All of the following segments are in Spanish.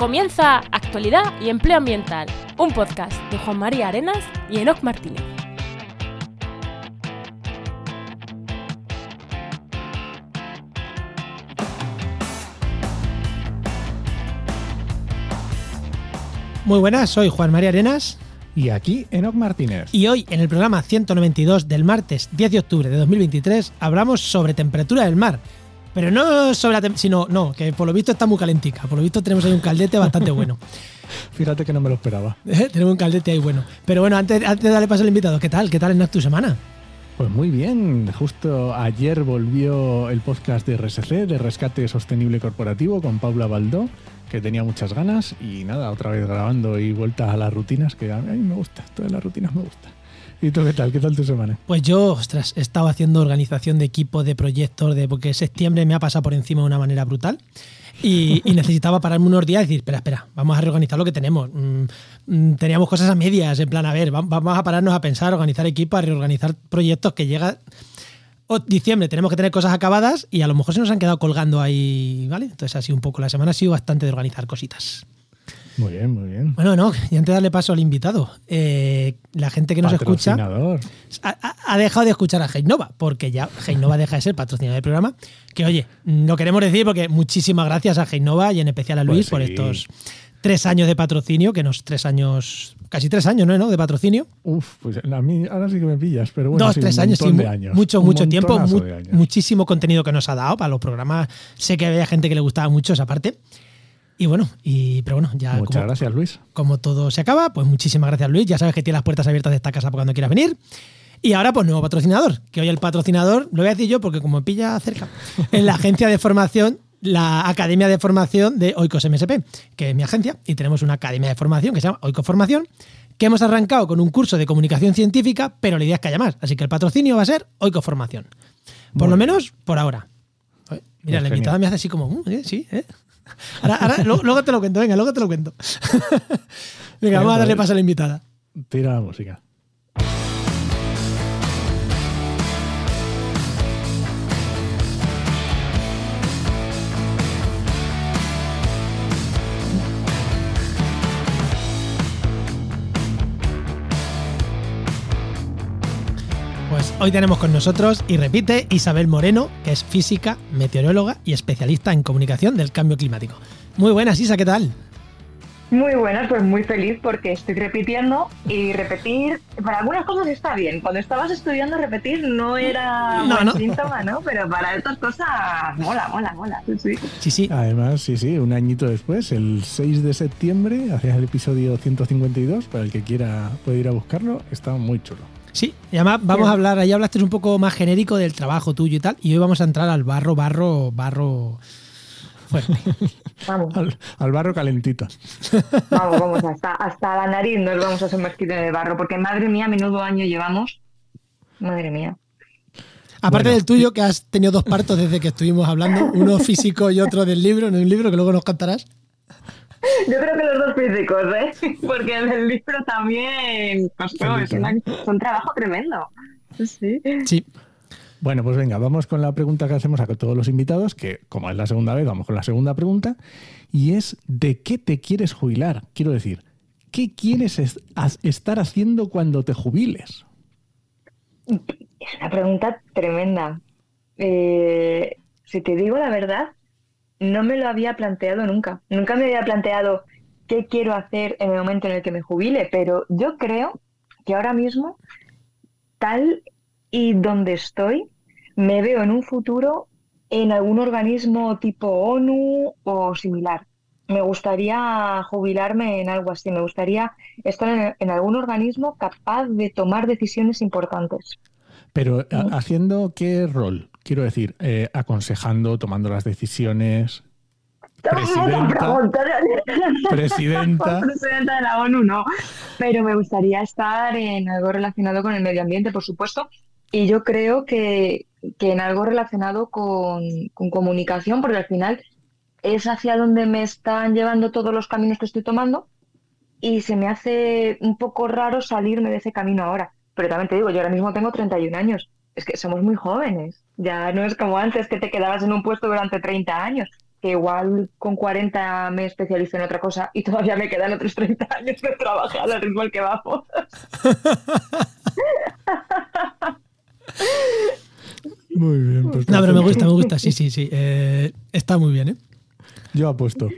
Comienza Actualidad y Empleo Ambiental, un podcast de Juan María Arenas y Enoc Martínez. Muy buenas, soy Juan María Arenas. Y aquí Enoc Martínez. Y hoy, en el programa 192 del martes 10 de octubre de 2023, hablamos sobre temperatura del mar. Pero no sobre la sino, no, que por lo visto está muy calentica. Por lo visto tenemos ahí un caldete bastante bueno. Fíjate que no me lo esperaba. tenemos un caldete ahí bueno. Pero bueno, antes, antes de darle paso al invitado, ¿qué tal? ¿Qué tal en tu semana? Pues muy bien, justo ayer volvió el podcast de RSC, de Rescate Sostenible Corporativo, con Paula Baldó que tenía muchas ganas y nada, otra vez grabando y vuelta a las rutinas, que a mí me gusta, todas las rutinas me gusta. ¿Y tú qué tal? ¿Qué tal tu semana? Pues yo, ostras, he estado haciendo organización de equipos, de proyectos, de porque septiembre me ha pasado por encima de una manera brutal. Y, necesitaba pararme unos días y decir, espera, espera, vamos a reorganizar lo que tenemos. Mm, mm, teníamos cosas a medias, en plan, a ver, vamos a pararnos a pensar, organizar equipos, a reorganizar proyectos que llega diciembre tenemos que tener cosas acabadas y a lo mejor se nos han quedado colgando ahí, ¿vale? Entonces así un poco la semana ha sido bastante de organizar cositas. Muy bien, muy bien. Bueno, no, y antes de darle paso al invitado, eh, la gente que nos escucha ha, dejado de escuchar a Heinova, porque ya Heinova deja de ser patrocinador del programa. Que oye, lo queremos decir porque muchísimas gracias a Heinova y en especial a Luis pues por estos tres años de patrocinio, que nos tres años, casi tres años, ¿no? De patrocinio. Uf, pues a mí ahora sí que me pillas, pero bueno, dos, tres años, sí, mucho, mucho tiempo, muchísimo contenido que nos ha dado para los programas. Sé que había gente que le gustaba mucho esa parte. Y bueno, y, pero bueno, ya. Muchas gracias, Luis. Como todo se acaba, pues muchísimas gracias, Luis. Ya sabes que tiene las puertas abiertas de esta casa para cuando quieras venir. Y ahora, pues nuevo patrocinador, que hoy el patrocinador, lo voy a decir yo porque como me pilla cerca, en la agencia de formación la Academia de Formación de Oikos MSP, que es mi agencia, y tenemos una academia de formación que se llama Oikos Formación, que hemos arrancado con un curso de comunicación científica, pero la idea es que haya más. Así que el patrocinio va a ser Oikos Formación. Por lo menos por ahora. Mira, la invitada me hace así como, uh, ¿eh? sí, ¿eh? Ahora, luego, te lo cuento, venga, luego te lo cuento. venga, vamos a darle paso a la invitada. Tira la música. Hoy tenemos con nosotros, y repite, Isabel Moreno, que es física, meteoróloga y especialista en comunicación del cambio climático. Muy buenas, Isa, ¿qué tal? Muy buenas, pues muy feliz porque estoy repitiendo y repetir, para algunas cosas está bien. Cuando estabas estudiando repetir no era un síntoma, ¿no? Pero para estas cosas mola, mola, mola. Sí, sí. sí, Además, sí, sí, un añito después, el 6 de septiembre, hacías el episodio 152, para el que quiera puede ir a buscarlo, está muy chulo. Sí, y además vamos a hablar, ahí hablaste un poco más genérico del trabajo tuyo y tal, y hoy vamos a entrar al barro, barro, barro fuerte. Vamos. Al, barro calentito. Vamos, vamos, hasta, hasta la nariz nos vamos a sumergir en el barro, porque madre mía, menudo año llevamos. Madre mía. Aparte del tuyo, que has tenido dos partos desde que estuvimos hablando, uno físico y otro del libro, en un libro que luego nos contarás. Yo creo que los dos físicos, ¿eh? Porque el libro también pues, es, un trabajo tremendo. Sí. Sí. Bueno, pues venga, vamos con la pregunta que hacemos a todos los invitados, que como es la segunda vez, vamos con la segunda pregunta, y es ¿de qué te quieres jubilar? Quiero decir, ¿qué quieres estar haciendo cuando te jubiles? Es una pregunta tremenda. Eh, si te digo la verdad, no me lo había planteado nunca. Nunca me había planteado qué quiero hacer en el momento en el que me jubile, pero yo creo que ahora mismo, tal y donde estoy, me veo en un futuro en algún organismo tipo ONU o similar. Me gustaría jubilarme en algo así, me gustaría estar en, algún organismo capaz de tomar decisiones importantes. Pero ¿haciendo qué rol? Quiero decir, eh, aconsejando, tomando las decisiones. Presidenta, presidenta. presidenta de la ONU, no. Pero me gustaría estar en algo relacionado con el medio ambiente, por supuesto. Y yo creo que, en algo relacionado con, con, comunicación, porque al final es hacia donde me están llevando todos los caminos que estoy tomando. Y se me hace un poco raro salirme de ese camino ahora. Pero también te digo, yo ahora mismo tengo 31 años. Es que somos muy jóvenes. Ya no es como antes que te quedabas en un puesto durante 30 años. que igual con 40 me especializo en otra cosa y todavía me quedan otros 30 años de trabajar al ritmo al que vamos. Muy bien. pues No, pero me gusta, me gusta, sí, sí, sí. Eh, está muy bien, ¿eh? Yo apuesto.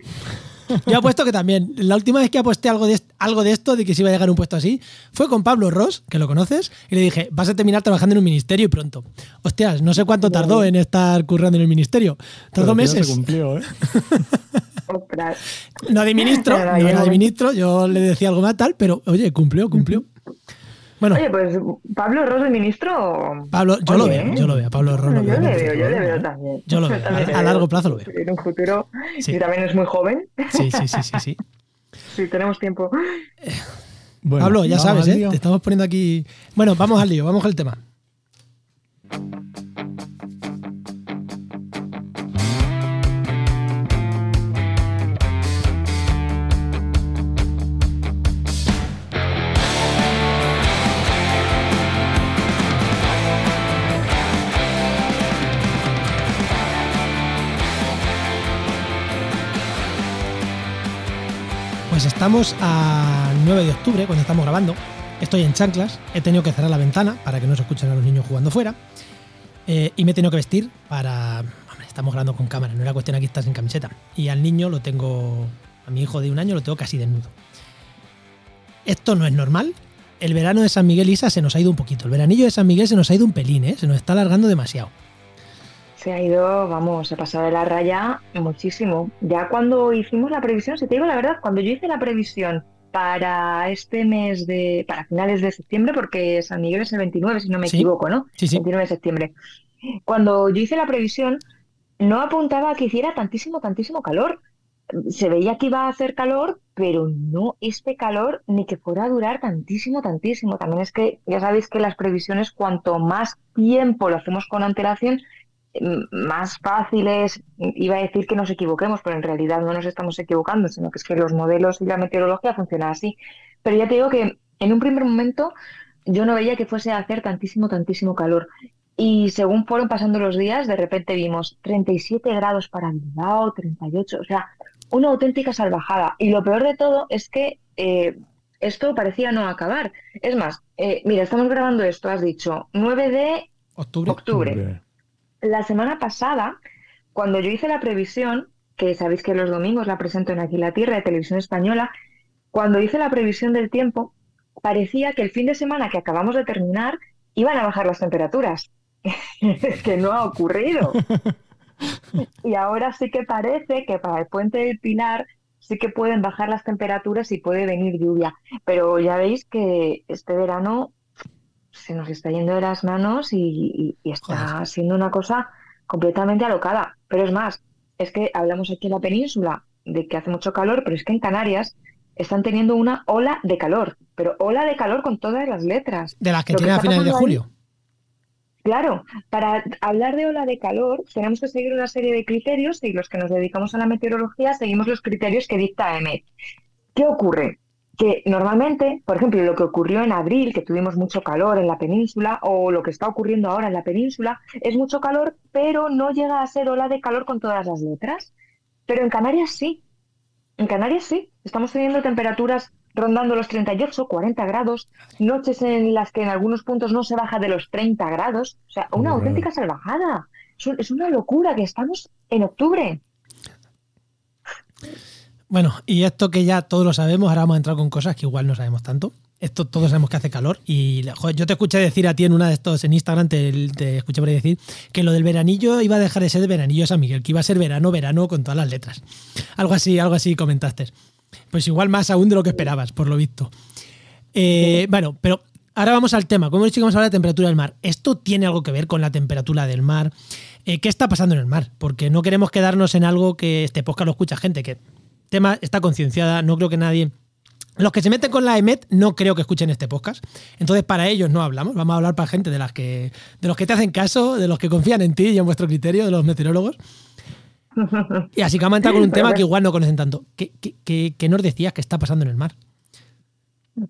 Yo apuesto que también. La última vez que aposté algo de, algo de esto, de que se iba a llegar a un puesto así, fue con Pablo Ross, que lo conoces, y le dije, vas a terminar trabajando en un ministerio y pronto. Hostias, no sé cuánto tardó en estar currando en el ministerio. Tardó meses. Se cumplió, ¿eh? No de ministro, no era de ministro, yo le decía algo más tal, pero oye, cumplió, cumplió. Bueno, Oye, pues Pablo Ross, el ministro. Pablo, yo lo veo, yo lo veo, Pablo Ross lo Yo veo. le veo, yo le veo también. Yo lo veo, también a- a largo plazo lo veo. En un futuro, Sí. y también es muy joven, Sí, sí, sí, sí, sí. si tenemos tiempo. Bueno, Pablo, ya ¿vamos sabes, ¿eh? Te estamos poniendo aquí. Bueno, vamos al lío, vamos al tema. Estamos a 9 de octubre, cuando estamos grabando. Estoy en chanclas, he tenido que cerrar la ventana para que no se escuchen a los niños jugando fuera. Eh, y me he tenido que vestir para. Hombre, estamos grabando con cámara, no era cuestión aquí estar sin camiseta. Y al niño lo tengo. A mi hijo de un año lo tengo casi desnudo. Esto no es normal. El verano de San Miguel Isa se nos ha ido un poquito. El veranillo de San Miguel se nos ha ido un pelín, ¿eh? Se nos está alargando demasiado. Se ha ido, vamos, se ha pasado de la raya muchísimo. Ya cuando hicimos la previsión, si te digo la verdad, cuando yo hice la previsión para este mes de, para finales de septiembre, porque San Miguel es el 29, si no me Sí. equivoco, ¿no? Sí, sí. 29 de septiembre. Cuando yo hice la previsión, no apuntaba a que hiciera tantísimo, tantísimo calor. Se veía que iba a hacer calor, pero no este calor ni que fuera a durar tantísimo, tantísimo. También es que ya sabéis que las previsiones, cuanto más tiempo lo hacemos con antelación, más fácil es, iba a decir que nos equivoquemos, pero en realidad no nos estamos equivocando, sino que es que los modelos y la meteorología funcionan así. Pero ya te digo que en un primer momento yo no veía que fuese a hacer tantísimo, tantísimo calor. Y según fueron pasando los días, de repente vimos 37 grados para Bilbao, 38, o sea, una auténtica salvajada. Y lo peor de todo es que eh, esto parecía no acabar. Es más, eh, mira, estamos grabando esto, has dicho, 9 de Octubre. octubre. La semana pasada, cuando yo hice la previsión, que sabéis que los domingos la presento en Aquí la Tierra de Televisión Española, cuando hice la previsión del tiempo, parecía que el fin de semana que acabamos de terminar iban a bajar las temperaturas. Es que no ha ocurrido. Y ahora sí que parece que para el puente del Pilar sí que pueden bajar las temperaturas y puede venir lluvia. Pero ya veis que este verano se nos está yendo de las manos y, y- y está Joder. siendo una cosa completamente alocada. Pero es más, es que hablamos aquí en la península de que hace mucho calor, pero es que en Canarias están teniendo una ola de calor, pero ola de calor con todas las letras. De las que Lo que tiene a finales de ahí- julio. Claro, para hablar de ola de calor tenemos que seguir una serie de criterios y los que nos dedicamos a la meteorología seguimos los criterios que dicta EMET. ¿Qué ocurre? Que normalmente, por ejemplo, lo que ocurrió en abril, que tuvimos mucho calor en la península, o lo que está ocurriendo ahora en la península, es mucho calor, pero no llega a ser ola de calor con todas las letras. Pero en Canarias sí. En Canarias sí. Estamos teniendo temperaturas rondando los 38, 40 grados, noches en las que en algunos puntos no se baja de los 30 grados. O sea, una auténtica salvajada. Es, un- es una locura que estamos en octubre. Bueno, y esto que ya todos lo sabemos, ahora vamos a entrar con cosas que igual no sabemos tanto. Esto todos sabemos que hace calor. Y yo te escuché decir a ti en una de estos, en Instagram, te, te escuché decir que lo del veranillo iba a dejar de ser de veranillo San Miguel, que iba a ser verano, verano con todas las letras. Algo así, algo así comentaste. Pues igual más aún de lo que esperabas, por lo visto. Eh, bueno, pero ahora vamos al tema. Como he dicho que vamos a hablar de temperatura del mar. ¿Esto tiene algo que ver con la temperatura del mar? Eh, ¿Qué está pasando en el mar? Porque no queremos quedarnos en algo que este podcast lo escucha gente que tema está concienciada. No creo que nadie. Los que se meten con la EMET no creo que escuchen este podcast. Entonces, para ellos no hablamos. Vamos a hablar para gente de las que. de los que te hacen caso, de los que confían en ti y en vuestro criterio, de los meteorólogos. Y así que vamos a entrar con un tema que igual no conocen tanto. ¿Qué, qué, qué- qué nos decías que está pasando en el mar?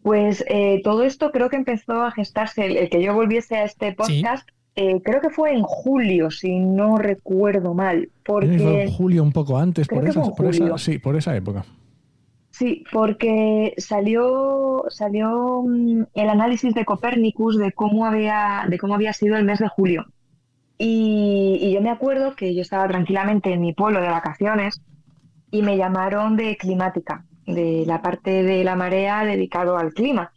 Pues eh, todo esto creo que empezó a gestarse, el, el que yo volviese a este podcast, eh, creo que fue en julio, si no recuerdo mal. Porque... Fue en julio un poco antes, por esa, por esa, sí, por esa época. Sí, porque salió, salió mm, el análisis de Copernicus de cómo había, de cómo había sido el mes de julio. Y, y, yo me acuerdo que yo estaba tranquilamente en mi pueblo de vacaciones y me llamaron de climática, de la parte de la marea dedicado al clima.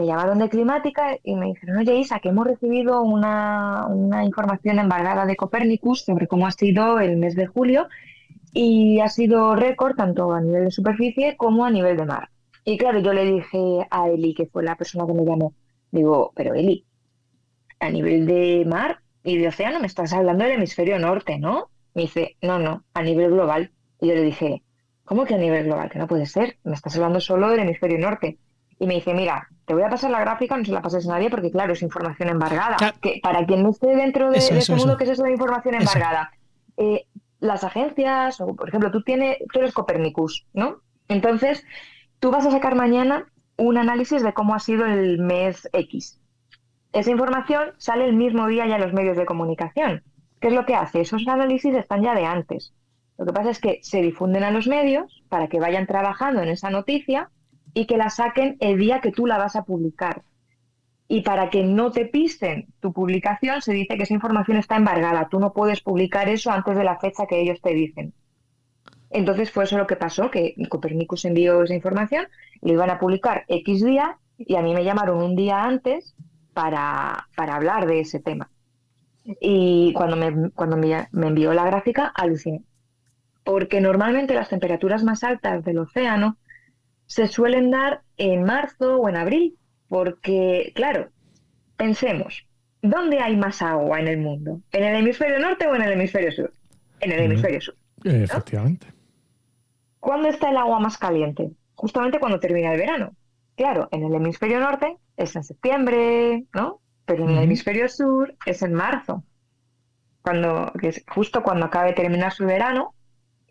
Me llamaron de climática y me dijeron, oye Isa, que hemos recibido una, una información embargada de Copernicus sobre cómo ha sido el mes de julio y ha sido récord tanto a nivel de superficie como a nivel de mar. Y claro, yo le dije a Eli, que fue la persona que me llamó, digo, pero Eli, a nivel de mar y de océano me estás hablando del hemisferio norte, ¿no? Me dice, no, no, a nivel global. Y yo le dije, ¿cómo que a nivel global? Que no puede ser, me estás hablando solo del hemisferio norte. Y me dice, mira, te voy a pasar la gráfica, no se la pases a nadie porque, claro, es información embargada. Que para quien no esté dentro de, este mundo, ¿qué es eso de información embargada? Eh, las agencias, o por ejemplo, tú, tienes, tú eres Copernicus, ¿no? Entonces, tú vas a sacar mañana un análisis de cómo ha sido el mes X. Esa información sale el mismo día ya en los medios de comunicación. ¿Qué es lo que hace? Esos análisis están ya de antes. Lo que pasa es que se difunden a los medios para que vayan trabajando en esa noticia y que la saquen el día que tú la vas a publicar. Y para que no te pisen tu publicación, se dice que esa información está embargada. Tú no puedes publicar eso antes de la fecha que ellos te dicen. Entonces fue eso lo que pasó, que Copernicus envió esa información, lo iban a publicar X día y a mí me llamaron un día antes para, para hablar de ese tema. Y cuando, me, cuando me, me envió la gráfica, aluciné. Porque normalmente las temperaturas más altas del océano se suelen dar en marzo o en abril, porque, claro, pensemos, ¿dónde hay más agua en el mundo? ¿En el hemisferio norte o en el hemisferio sur? En el hemisferio sur. Efectivamente. ¿Cuándo está el agua más caliente? Justamente cuando termina el verano. Claro, en el hemisferio norte es en septiembre, ¿no? Pero en el hemisferio sur es en marzo. Cuando, que es justo cuando acabe de terminar su verano,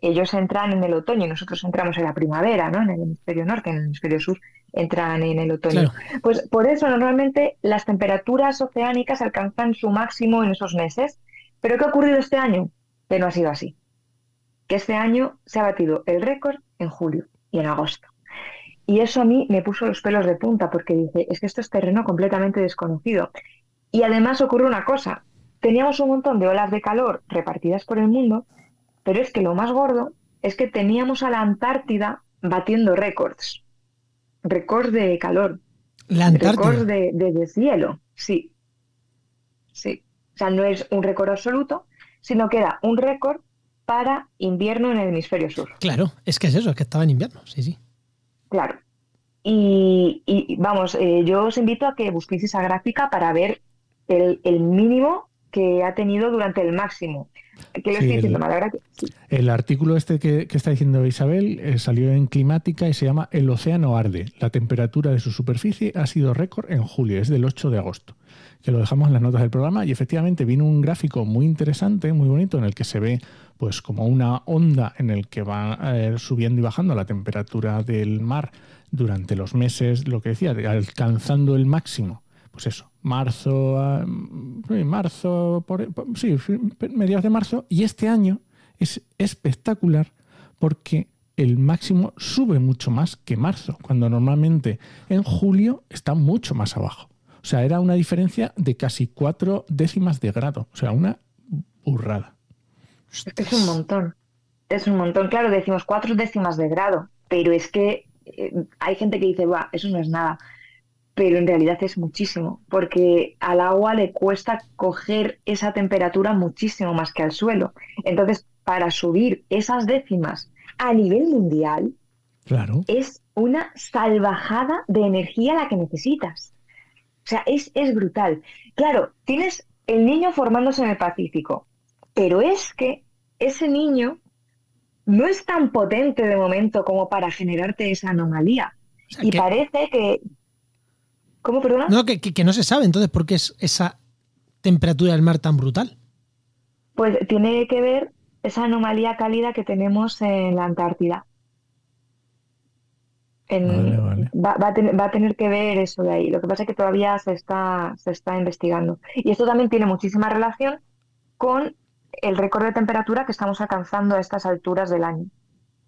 ellos entran en el otoño y nosotros entramos en la primavera, ¿no? En el hemisferio norte, en el hemisferio sur entran en el otoño. Pues por eso normalmente las temperaturas oceánicas alcanzan su máximo en esos meses. Pero ¿qué ha ocurrido este año? Que no ha sido así. Que este año se ha batido el récord en julio y en agosto. Y eso a mí me puso los pelos de punta porque dije, es que esto es terreno completamente desconocido. Y además ocurre una cosa, teníamos un montón de olas de calor repartidas por el mundo, pero es que lo más gordo es que teníamos a la Antártida batiendo récords récord de calor. La Récord de, deshielo, sí. Sí. O sea, no es un récord absoluto, sino que era un récord para invierno en el hemisferio sur. Claro, es que es eso, es que estaba en invierno, sí, sí. Claro. Y, vamos, eh, yo os invito a que busquéis esa gráfica para ver el, el mínimo que ha tenido durante el máximo. el, artículo este que, está diciendo Isabel eh, salió en Climática y se llama El océano arde. La temperatura de su superficie ha sido récord en julio, es del 8 de agosto. Que lo dejamos en las notas del programa y efectivamente vino un gráfico muy interesante, muy bonito, en el que se ve pues como una onda en el que va eh, subiendo y bajando la temperatura del mar durante los meses, lo que decía, alcanzando el máximo pues eso, marzo, ah, marzo, sí, mediados de marzo, y este año es espectacular porque el máximo sube mucho más que marzo, cuando normalmente en julio está mucho más abajo. O sea, era una diferencia de casi cuatro décimas de grado, o sea, una burrada. Es un montón, es un montón. Claro, decimos cuatro décimas de grado, pero es que eh, hay gente que dice, va, eso no es nada pero en realidad es muchísimo, porque al agua le cuesta coger esa temperatura muchísimo más que al suelo. Entonces, para subir esas décimas a nivel mundial, claro. es una salvajada de energía la que necesitas. O sea, es, es brutal. Claro, tienes el niño formándose en el Pacífico, pero es que ese niño no es tan potente de momento como para generarte esa anomalía. y parece que, ¿Cómo, perdona? No, que, no se sabe entonces por qué es esa temperatura del mar tan brutal. Pues tiene que ver esa anomalía cálida que tenemos en la Antártida. En- Vale, vale. Va, va a tener, va a tener que ver eso de ahí. Lo que pasa es que todavía se está, se está investigando. Y esto también tiene muchísima relación con el récord de temperatura que estamos alcanzando a estas alturas del año,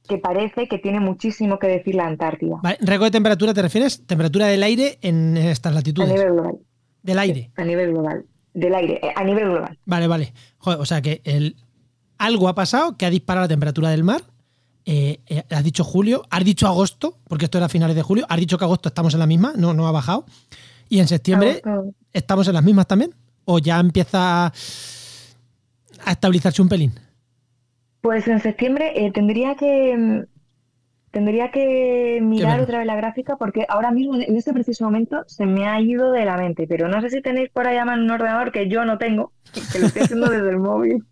que parece que tiene muchísimo que decir la Antártida Vale, ¿Récord de temperatura te refieres? Temperatura del aire en estas a latitudes. nivel global. Del aire. A nivel global. Del aire, eh, a nivel global. Vale, vale. Joder, o sea que el, algo ha pasado que ha disparado la temperatura del mar. Eh, eh, has dicho julio, has dicho agosto, porque esto era a finales de julio. Has dicho que agosto estamos en la misma, no, no ha bajado. Y en septiembre Agosto- estamos en las mismas también. ¿O ya empieza a estabilizarse un pelín? Pues en septiembre eh, tendría que mm, tendría que mirar otra vez la gráfica porque ahora mismo en este preciso momento se me ha ido de la mente, pero no sé si tenéis por ahí a mano un ordenador que yo no tengo, que lo estoy haciendo desde el móvil.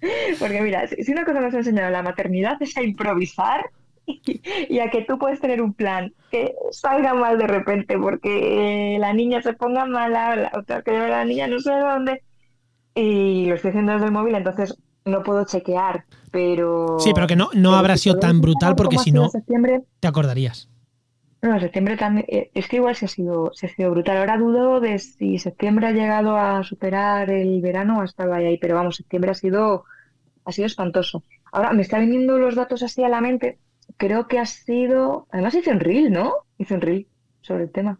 Porque mira, si una cosa nos ha enseñado la maternidad es a improvisar y, y a que tú puedes tener un plan que salga mal de repente porque la niña se ponga mala, la otra que lleve a la niña no sé dónde y lo estoy haciendo desde el móvil, entonces no puedo chequear, pero... Sí, pero que no, no pero habrá si sido tan brutal porque si no te acordarías. no, septiembre también, eh, es que igual se ha sido, se ha sido brutal. Ahora dudo de si septiembre ha llegado a superar el verano o ha estado ahí, pero vamos, septiembre ha sido, ha sido espantoso. Ahora me están viniendo los datos así a la mente. Creo que ha sido, además hice un reel, ¿no? Hice un reel sobre el tema.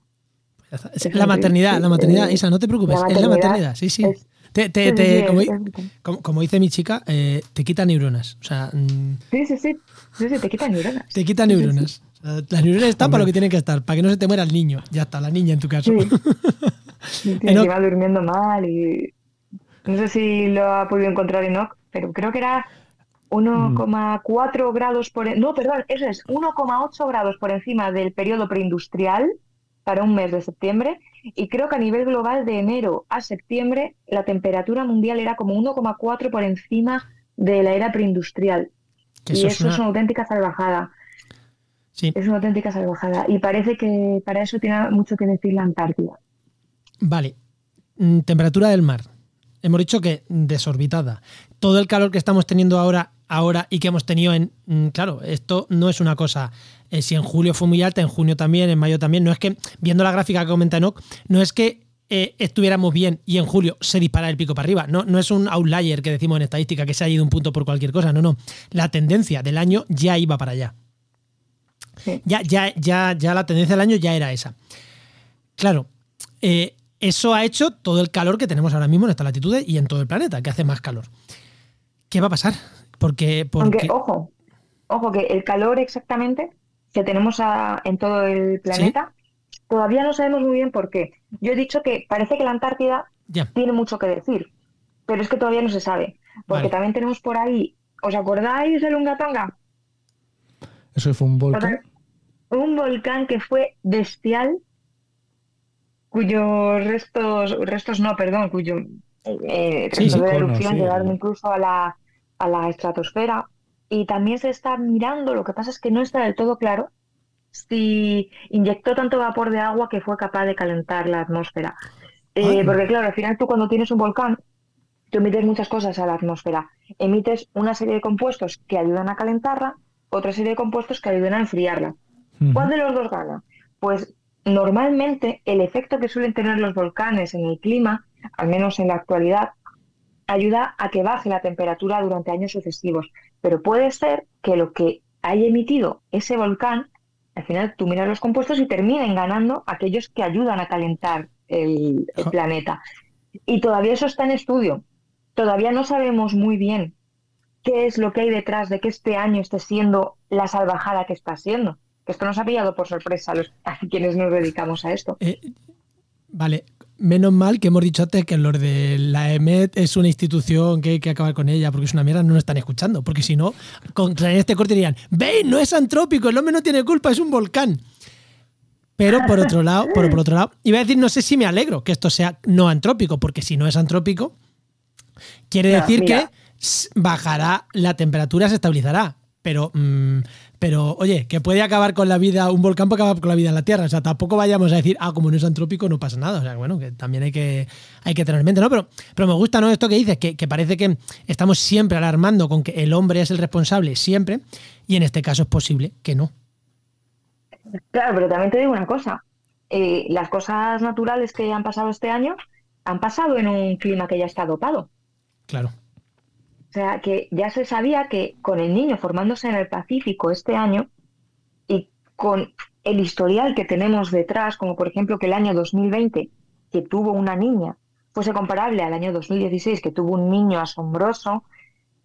Ya está. Es La maternidad, la maternidad, eh, Isa, no te preocupes, la es la maternidad maternidad, sí, sí. es- Te- te- te- como, como- como dice mi chica, eh, te quita neuronas. O sea, mm, Sí, sí, sí, sí, sí, te quitan neuronas. te quita neuronas. O sea, las neuronas están para lo que tienen que estar, para que no se te muera el niño. Ya está, la niña en tu caso. Sí. Encima durmiendo mal y no sé si lo ha podido encontrar Enoch, pero creo que era 1,4 grados por... en- No, perdón, eso es 1,8 grados por encima del periodo preindustrial para un mes de septiembre y creo que a nivel global de enero a septiembre la temperatura mundial era como 1,4 por encima de la era preindustrial. Que y eso es una- es una auténtica salvajada. Sí, Es una auténtica salvajada. Y parece que para eso tiene mucho que decir la Antártida. vale. Mm, Temperatura del mar. Hemos dicho que desorbitada. Todo el calor que estamos teniendo ahora, ahora y que hemos tenido en. mm, Claro, esto no es una cosa. eh, si en julio fue muy alta, en junio también, en mayo también. No es que, viendo la gráfica que comenta Enoch, no es que eh, estuviéramos bien y en julio se dispara el pico para arriba. No, no es un outlier que decimos en estadística que se ha ido un punto por cualquier cosa. No, no. La tendencia del año ya iba para allá. Sí. Ya, ya, ya, ya la tendencia del año ya era esa. Claro, eh, eso ha hecho todo el calor que tenemos ahora mismo en estas latitudes y en todo el planeta, que hace más calor. ¿Qué va a pasar? Porque, porque Aunque, ojo, ojo, que el calor exactamente que tenemos a- en todo el planeta, todavía no sabemos muy bien por qué. Yo he dicho que parece que la Antártida tiene mucho que decir, pero es que todavía no se sabe. Porque Vale. también tenemos por ahí, ¿os acordáis del Ungatonga? Eso fue un volcán. Un volcán que fue bestial, cuyos restos, restos no, perdón, cuyo eh, Sí, restos sí, de erupción sí, llegaron incluso a la, a la estratosfera. Y también se está mirando, lo que pasa es que no está del todo claro si inyectó tanto vapor de agua que fue capaz de calentar la atmósfera. Eh, porque claro, al final tú cuando tienes un volcán, tú emites muchas cosas a la atmósfera. Emites una serie de compuestos que ayudan a calentarla, otra serie de compuestos que ayudan a enfriarla. ¿Cuál de los dos gana? Pues normalmente el efecto que suelen tener los volcanes en el clima, al menos en la actualidad, ayuda a que baje la temperatura durante años sucesivos. Pero puede ser que lo que haya emitido ese volcán, al final tú miras los compuestos y terminen ganando aquellos que ayudan a calentar el, planeta. Y todavía eso está en estudio. Todavía no sabemos muy bien qué es lo que hay detrás de que este año esté siendo la salvajada que está siendo. Esto nos ha pillado por sorpresa a, los, a quienes nos dedicamos a esto. eh, vale. Menos mal que hemos dicho antes que los de la EMET es una institución que hay que acabar con ella, porque es una mierda, no nos están escuchando. Porque si no, contra este corte dirían, veis, no es antrópico, el hombre no tiene culpa, es un volcán. Pero por otro lado, por, por otro lado, iba a decir, no sé si me alegro que esto sea no antrópico, porque si no es antrópico, quiere No, decir mira. que bajará la temperatura, se estabilizará. Pero, mm, pero, oye, que puede acabar con la vida, un volcán puede acabar con la vida en la Tierra. O sea, tampoco vayamos a decir, ah, como no es antrópico, no pasa nada. O sea, bueno, que también hay que, hay que tener en mente, ¿no? Pero, pero me gusta, ¿no? Esto que dices, que, que parece que estamos siempre alarmando con que el hombre es el responsable, siempre, y en este caso es posible que no. Claro, pero también te digo una cosa. Eh, las cosas naturales que han pasado este año han pasado en un clima que ya está dopado. Claro. Sea, que ya se sabía que con el niño formándose en el Pacífico este año y con el historial que tenemos detrás, como por ejemplo que el año 2020, que tuvo una niña, fuese comparable al año 2016, que tuvo un niño asombroso,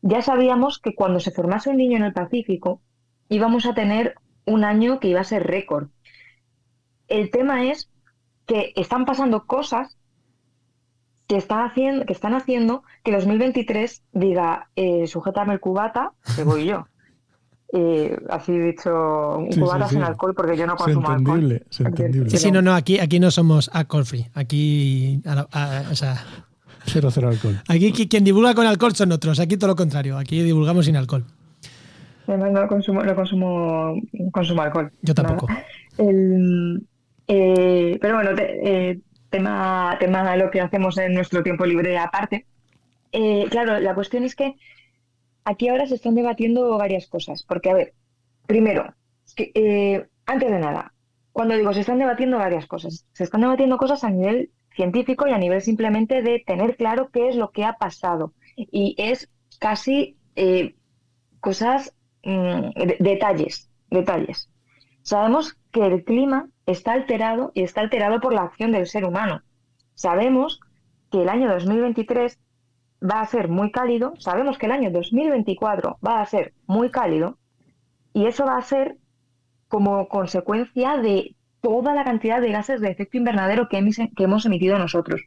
ya sabíamos que cuando se formase un niño en el Pacífico íbamos a tener un año que iba a ser récord. El tema es que están pasando cosas que, está haciendo, que están haciendo que 2023 diga, eh, sujétame el cubata, que voy yo. Eh, así dicho, un Sí, cubata sí, sin sí. alcohol porque yo no consumo alcohol. entendible, es entendible. Sí, sí, no, no, aquí, aquí no somos alcohol free. Aquí, a la- a- o sea, Cero, cero alcohol. aquí qui- quien divulga con alcohol son otros. Aquí todo lo contrario. Aquí divulgamos sin alcohol. Además, no consumo, no consumo, consumo alcohol. Yo tampoco. El, eh, pero bueno, te- eh, tema, tema de lo que hacemos en nuestro tiempo libre aparte. Eh, claro, la cuestión es que aquí ahora se están debatiendo varias cosas. Porque, a ver, primero, que, eh, antes de nada, cuando digo se están debatiendo varias cosas, se están debatiendo cosas a nivel científico y a nivel simplemente de tener claro qué es lo que ha pasado. Y es casi eh, cosas, mm, de- detalles, detalles. Sabemos que el clima está alterado y está alterado por la acción del ser humano. Sabemos que el año 2023 va a ser muy cálido, sabemos que el año 2024 va a ser muy cálido y eso va a ser como consecuencia de toda la cantidad de gases de efecto invernadero que, hemos emitido nosotros.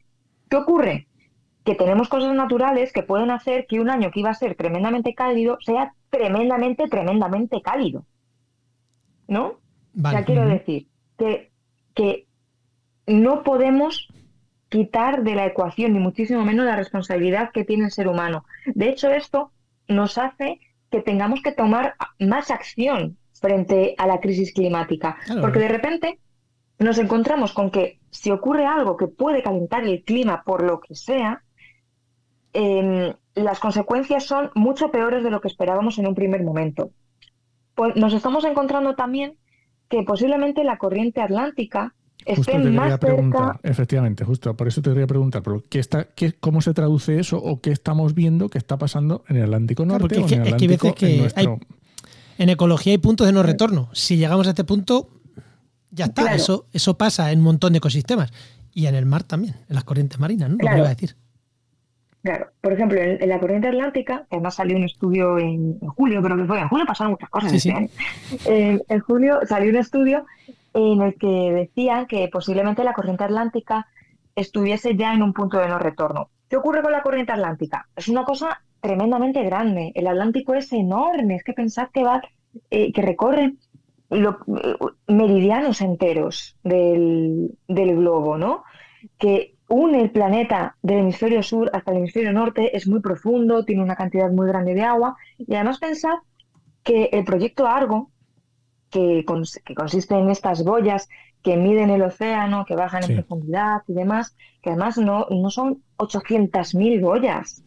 ¿Qué ocurre? Que tenemos cosas naturales que pueden hacer que un año que iba a ser tremendamente cálido sea tremendamente, tremendamente cálido. ¿No? Vale. Sea, quiero decir que, que no podemos quitar de la ecuación, ni muchísimo menos la responsabilidad que tiene el ser humano. De hecho, esto nos hace que tengamos que tomar más acción frente a la crisis climática. Claro. Porque de repente nos encontramos con que si ocurre algo que puede calentar el clima por lo que sea, em, las consecuencias son mucho peores de lo que esperábamos en un primer momento. Pues nos estamos encontrando también que posiblemente la corriente atlántica Justo esté te quería más preguntar, cerca. efectivamente, justo, por eso te quería preguntar, pero ¿qué está, qué, ¿cómo se traduce eso o qué estamos viendo que está pasando en el Atlántico Claro, Norte porque o es que- en el es que hay Atlántico veces que en nuestro... hay- En ecología hay puntos de no retorno. Si llegamos a este punto, ya está. Claro. Eso, eso pasa en un montón de ecosistemas. Y en el mar también, en las corrientes marinas, ¿no? Lo que Claro. iba a decir. Claro, por ejemplo, en, en la corriente atlántica, que además salió un estudio en, en julio, creo que fue, en julio pasaron muchas cosas Sí, este sí. Eh, en julio salió un estudio en el que decían que posiblemente la corriente atlántica estuviese ya en un punto de no retorno. ¿Qué ocurre con la corriente atlántica? Es una cosa tremendamente grande. El Atlántico es enorme, es que pensad que va, eh, que recorre lo- eh, meridianos enteros del, del globo, ¿no? Que une el planeta del hemisferio sur hasta el hemisferio norte, es muy profundo, tiene una cantidad muy grande de agua y además pensad que el proyecto Argo, que, cons- que consiste en estas boyas que miden el océano, que bajan Sí. en profundidad y demás, que además no, no son 800.000 boyas.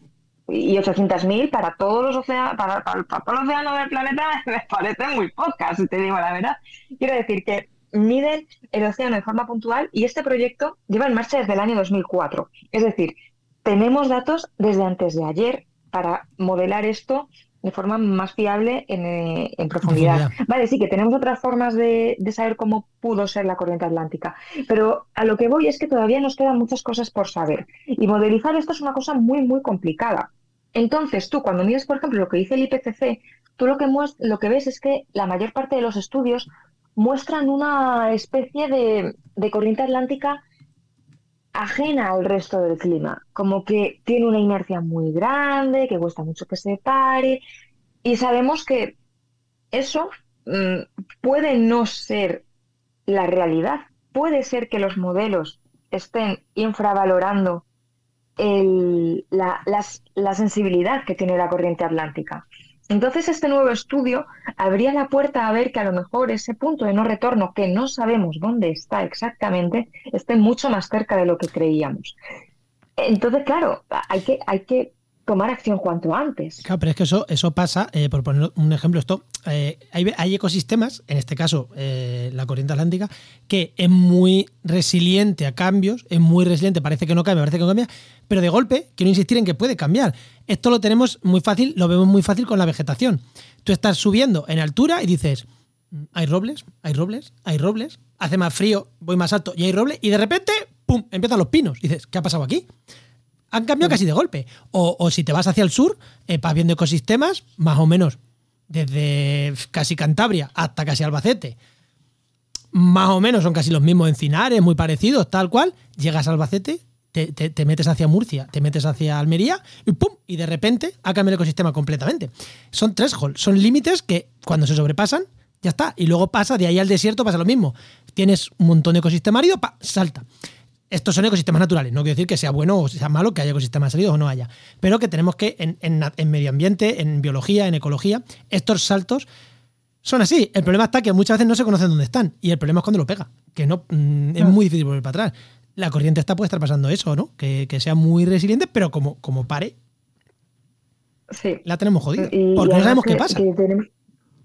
Y 800.000 para todos los océanos, para, para, para todo el océano del planeta me parece muy pocas, si te digo la verdad. Quiero decir que miden el océano de forma puntual y este proyecto lleva en marcha desde el año 2004. Es decir, tenemos datos desde antes de ayer para modelar esto de forma más fiable en, eh, en profundidad. Profundidad. Vale, sí que tenemos otras formas de, de saber cómo pudo ser la corriente atlántica, pero a lo que voy es que todavía nos quedan muchas cosas por saber y modelizar esto es una cosa muy, muy complicada. Entonces, tú cuando miras, por ejemplo, lo que dice el IPCC, tú lo que, lo que ves es que la mayor parte de los estudios muestran una especie de, corriente atlántica ajena al resto del clima, como que tiene una inercia muy grande, que cuesta mucho que se pare, y sabemos que eso mm, puede no ser la realidad, puede ser que los modelos estén infravalorando la sensibilidad que tiene la corriente atlántica. Entonces, este nuevo estudio abría la puerta a ver que a lo mejor ese punto de no retorno, que no sabemos dónde está exactamente, esté mucho más cerca de lo que creíamos. Entonces, claro, hay que, hay que tomar acción cuanto antes. Claro, pero es que eso, eso pasa, eh, por poner un ejemplo, esto, eh, hay, hay, ecosistemas, en este caso eh, la corriente atlántica, que es muy resiliente a cambios, es muy resiliente, parece que no cambia, parece que no cambia, pero de golpe, quiero insistir en que puede cambiar. Esto lo tenemos muy fácil, lo vemos muy fácil con la vegetación. Tú estás subiendo en altura y dices, mm, hay robles, hay robles, hay robles, hace más frío, voy más alto y hay robles, y de repente, ¡pum!, empiezan los pinos. Dices, ¿qué ha pasado aquí? Han cambiado casi de golpe. O, si te vas hacia el sur, eh, vas viendo ecosistemas, más o menos desde casi Cantabria hasta casi Albacete. Más o menos son casi los mismos encinares, muy parecidos, tal cual. Llegas a Albacete, te, metes hacia Murcia, te metes hacia Almería y ¡pum! Y de repente ha cambiado el ecosistema completamente. Son tres son límites que cuando se sobrepasan, ya está. Y luego pasa de ahí al desierto, pasa lo mismo. Tienes un montón de ecosistema árido, pa, salta estos son ecosistemas naturales. No quiero decir que sea bueno o sea malo que haya ecosistemas salidos o no haya. Pero que tenemos que, en, medio ambiente, en biología, en ecología, estos saltos son así. El problema está que muchas veces no se conocen dónde están. Y el problema es cuando lo pega. Que no mm, es muy difícil volver para atrás. La corriente está puede estar pasando eso, ¿no? Que, sea muy resiliente, pero como, como pare, sí. la tenemos jodida. porque no sabemos qué pasa.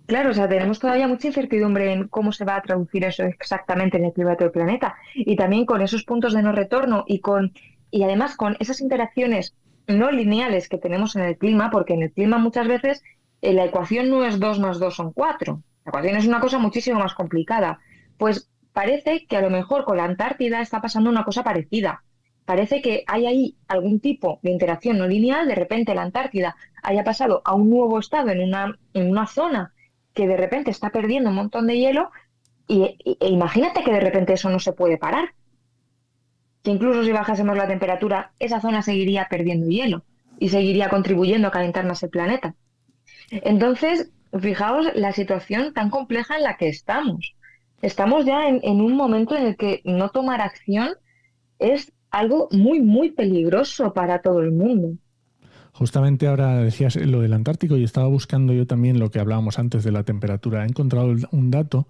Claro, o sea, tenemos todavía mucha incertidumbre en cómo se va a traducir eso exactamente en el clima del planeta. Y también con esos puntos de no retorno y con y además con esas interacciones no lineales que tenemos en el clima, porque en el clima muchas veces eh, la ecuación no es 2 más 2 son 4. La ecuación es una cosa muchísimo más complicada. Pues parece que a lo mejor con la Antártida está pasando una cosa parecida. Parece que hay ahí algún tipo de interacción no lineal, de repente la Antártida haya pasado a un nuevo estado en una, en una zona que de repente está perdiendo un montón de hielo y, e imagínate que de repente eso no se puede parar. Que incluso si bajásemos la temperatura, esa zona seguiría perdiendo hielo y seguiría contribuyendo a calentar más el planeta. Entonces, fijaos la situación tan compleja en la que estamos. Estamos ya en, en un momento en el que no tomar acción es algo muy, muy peligroso para todo el mundo. Justamente ahora decías lo del Antártico y estaba buscando yo también lo que hablábamos antes de la temperatura. He encontrado un dato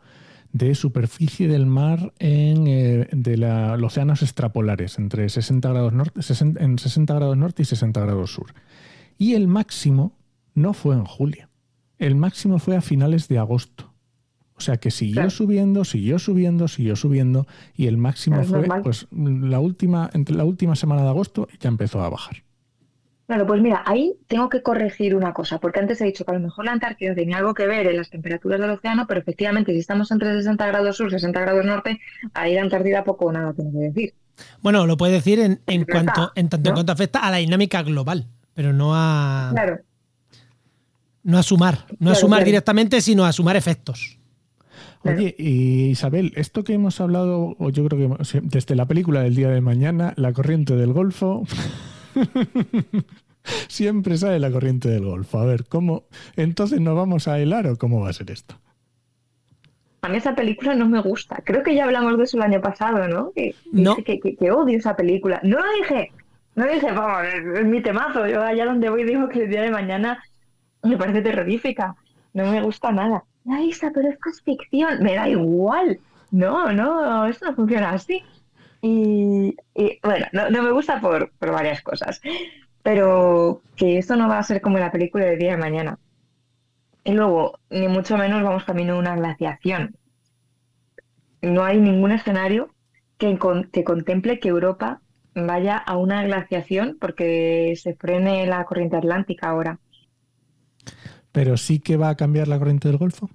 de superficie del mar en eh, de los océanos extrapolares, entre 60 grados norte, en 60 grados norte y 60 grados sur. Y el máximo no fue en julio. El máximo fue a finales de agosto. O sea que siguió subiendo, siguió subiendo, siguió subiendo y el máximo fue pues la última entre la última semana de agosto ya empezó a bajar. Claro, pues mira, ahí tengo que corregir una cosa, porque antes he dicho que a lo mejor la Antártida tenía algo que ver en las temperaturas del océano, pero efectivamente si estamos entre 60 grados sur y 60 grados norte, ahí la Antártida poco o nada tiene que decir. Bueno, lo puede decir en, en cuanto, en tanto en cuanto afecta a la dinámica global, pero no a. Claro. No a sumar, no a sumar directamente, sino a sumar efectos. Oye, Isabel, esto que hemos hablado, o yo creo que desde la película del día de mañana, la corriente del Golfo. Siempre sale la corriente del Golfo. A ver, ¿cómo? Entonces nos vamos a helar o cómo va a ser esto? A mí esa película no me gusta. Creo que ya hablamos de eso el año pasado, ¿no? Que, no. que, odio esa película. No lo dije. No dije, vamos, es, mi temazo. Yo allá donde voy digo que el día de mañana me parece terrorífica. No me gusta nada. Ya, Isa, pero esto es ficción. Me da igual. No, no, esto no funciona así. Y, bueno, no, me gusta por, varias cosas, pero que esto no va a ser como la película de día de mañana. Y luego, ni mucho menos vamos camino a una glaciación. No hay ningún escenario que, que contemple que Europa vaya a una glaciación porque se frene la corriente atlántica ahora. Pero sí que va a cambiar la corriente del Golfo.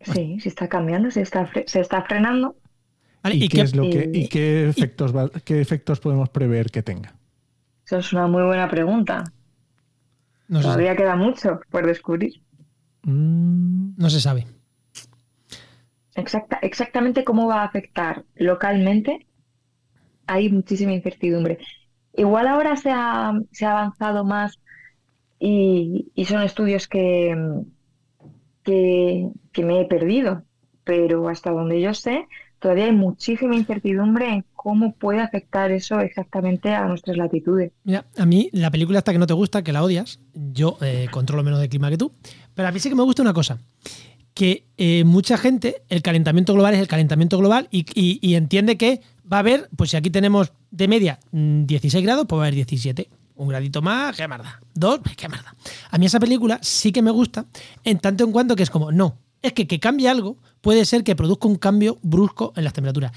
Sí, se está cambiando, se está, se está frenando. ¿Y, qué, es lo que, y qué efectos, qué efectos podemos prever que tenga? Eso es una muy buena pregunta. Todavía queda mucho por descubrir. Mm. no se sabe. Exacta, exactamente cómo va a afectar localmente, hay muchísima incertidumbre. Igual ahora se ha, se ha avanzado más y, son estudios que, que, que me he perdido, pero hasta donde yo sé, todavía hay muchísima incertidumbre en cómo puede afectar eso exactamente a nuestras latitudes. Mira, a mí la película hasta que no te gusta, que la odias, yo eh, controlo menos de clima que tú, pero a mí sí que me gusta una cosa, que eh, mucha gente, el calentamiento global es el calentamiento global y, entiende que va a haber, pues si aquí tenemos de media 16 mm, grados, pues va a haber 17. Un gradito más, qué merda. Dos, qué merda. A mí esa película sí que me gusta, en tanto en cuanto que es como, no, es que que cambie algo puede ser que produzca un cambio brusco en las temperaturas.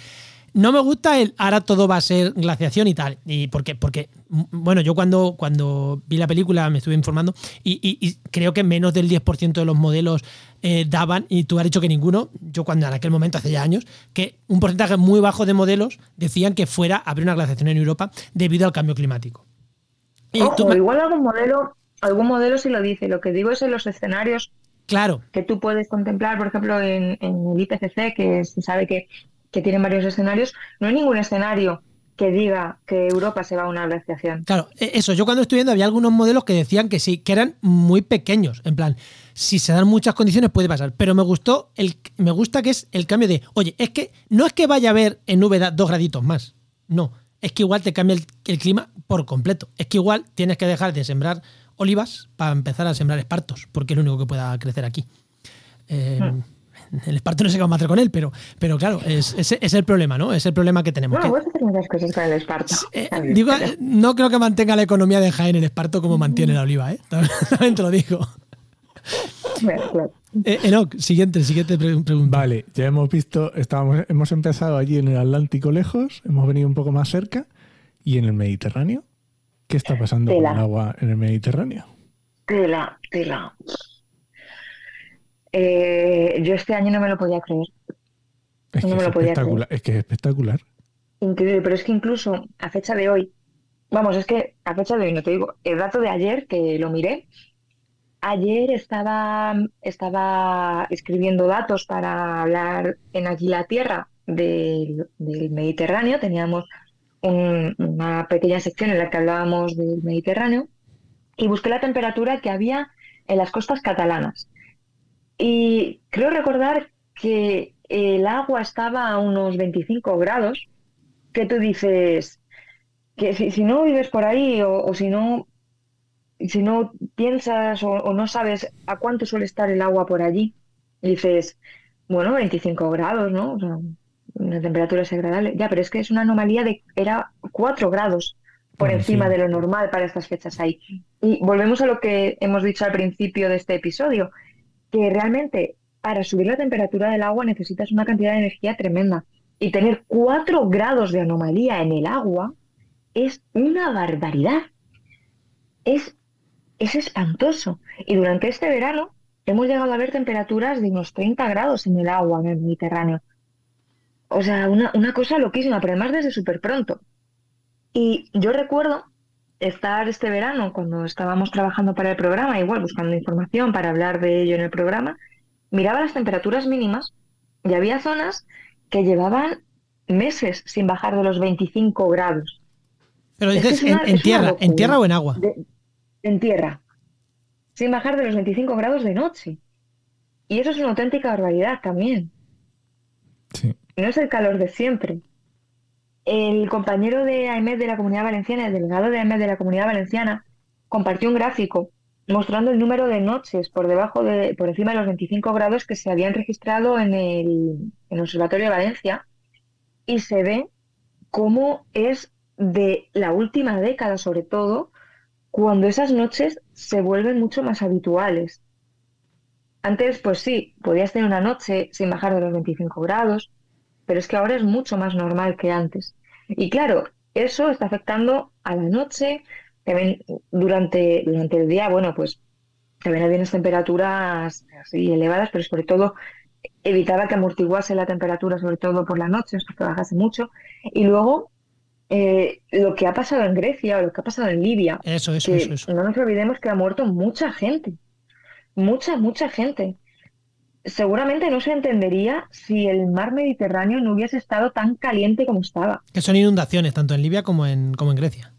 No me gusta el ahora todo va a ser glaciación y tal. Y porque, porque bueno, yo cuando, cuando vi la película me estuve informando y, y- y creo que menos del 10% de los modelos eh, daban, y tú has dicho que ninguno, yo cuando en aquel momento, hace ya años, que un porcentaje muy bajo de modelos decían que fuera a haber una glaciación en Europa debido al cambio climático. Y Ojo, tú me- igual algún modelo, algún modelo sí lo dice. Lo que digo es en los escenarios claro, que tú puedes contemplar, por ejemplo, en, en el IPCC, que se sabe que, que tienen varios escenarios, no hay ningún escenario que diga que Europa se va a una glaciación. Claro, e- eso, yo cuando estuve viendo había algunos modelos que decían que sí, que eran muy pequeños, en plan, si se dan muchas condiciones puede pasar, pero me gustó, el, me gusta que es el cambio de, oye, es que no es que vaya a haber en Úbeda dos graditos más, no, es que igual te cambia el, el clima por completo, es que igual tienes que dejar de sembrar olivas para empezar a sembrar espartos, porque es lo único que pueda crecer aquí. Eh, El esparto no sé qué vamos a hacer con él, pero, pero claro, es, es el problema, ¿no? Es el problema que tenemos. No, que- puedes hacer muchas cosas con el esparto. eh, digo, no creo que mantenga la economía de Jaén el esparto como mantiene la oliva, ¿eh? También te lo digo. Eh, Enoch, siguiente, siguiente pre- pregunta. Vale, ya hemos visto, estábamos, hemos empezado allí en el Atlántico lejos, hemos venido un poco más cerca y en el Mediterráneo. ¿Qué está pasando Tela. con el agua en el Mediterráneo? Tela, tela. Eh, yo este año no me lo podía creer. Es No que me es lo podía espectacular, es que es espectacular. Increíble, pero es que incluso a fecha de hoy, vamos, es que a fecha de hoy, no te digo, el dato de ayer que lo miré, ayer estaba, estaba escribiendo datos para hablar en Aquí la Tierra del, del Mediterráneo, teníamos un- una pequeña sección en la que hablábamos del Mediterráneo y busqué la temperatura que había en las costas catalanas. Y creo recordar que el agua estaba a unos 25 grados, que tú dices que si, si no vives por ahí o, o si no si no piensas o, o no sabes a cuánto suele estar el agua por allí, dices, bueno, 25 grados, ¿no? O sea, una temperatura es agradable. Ya, pero es que es una anomalía de, era 4 grados por encima. de lo normal para estas fechas ahí. Y volvemos a lo que hemos dicho al principio de este episodio, que realmente para subir la temperatura del agua necesitas una cantidad de energía tremenda. Y tener 4 grados de anomalía en el agua es una barbaridad. Es, es espantoso. Y durante este verano hemos llegado a ver temperaturas de unos 30 grados en el agua en el Mediterráneo. O sea, una, una cosa loquísima, pero además desde súper pronto. Y yo recuerdo estar este verano, cuando estábamos trabajando para el programa, igual buscando información para hablar de ello en el programa, miraba las temperaturas mínimas y había zonas que llevaban meses sin bajar de los 25 grados. Pero es que dices, es una- en, tierra, ¿en tierra o en agua? de- en tierra, sin bajar de los 25 grados de noche. Y eso es una auténtica barbaridad también. Sí. No es el calor de siempre. El compañero de AEMED de la Comunidad Valenciana, el delegado de AEMED de la Comunidad Valenciana, compartió un gráfico mostrando el número de noches por debajo de, por encima de los 25 grados que se habían registrado en el, en el Observatorio de Valencia y se ve cómo es de la última década, sobre todo, cuando esas noches se vuelven mucho más habituales. Antes, pues sí, podías tener una noche sin bajar de los 25 grados, pero es que ahora es mucho más normal que antes. Y claro, eso está afectando a la noche, también durante, durante el día, bueno, pues también había unas temperaturas así elevadas, pero sobre todo evitaba que amortiguase la temperatura, sobre todo por la noche, hasta que bajase mucho. Y luego, eh, lo que ha pasado en Grecia o lo que ha pasado en Libia, Eso, eso, que eso, eso. no nos olvidemos que ha muerto mucha gente, mucha, mucha gente. Seguramente no se entendería si el mar Mediterráneo no hubiese estado tan caliente como estaba. Que son inundaciones, tanto en Libia como en, como en Grecia.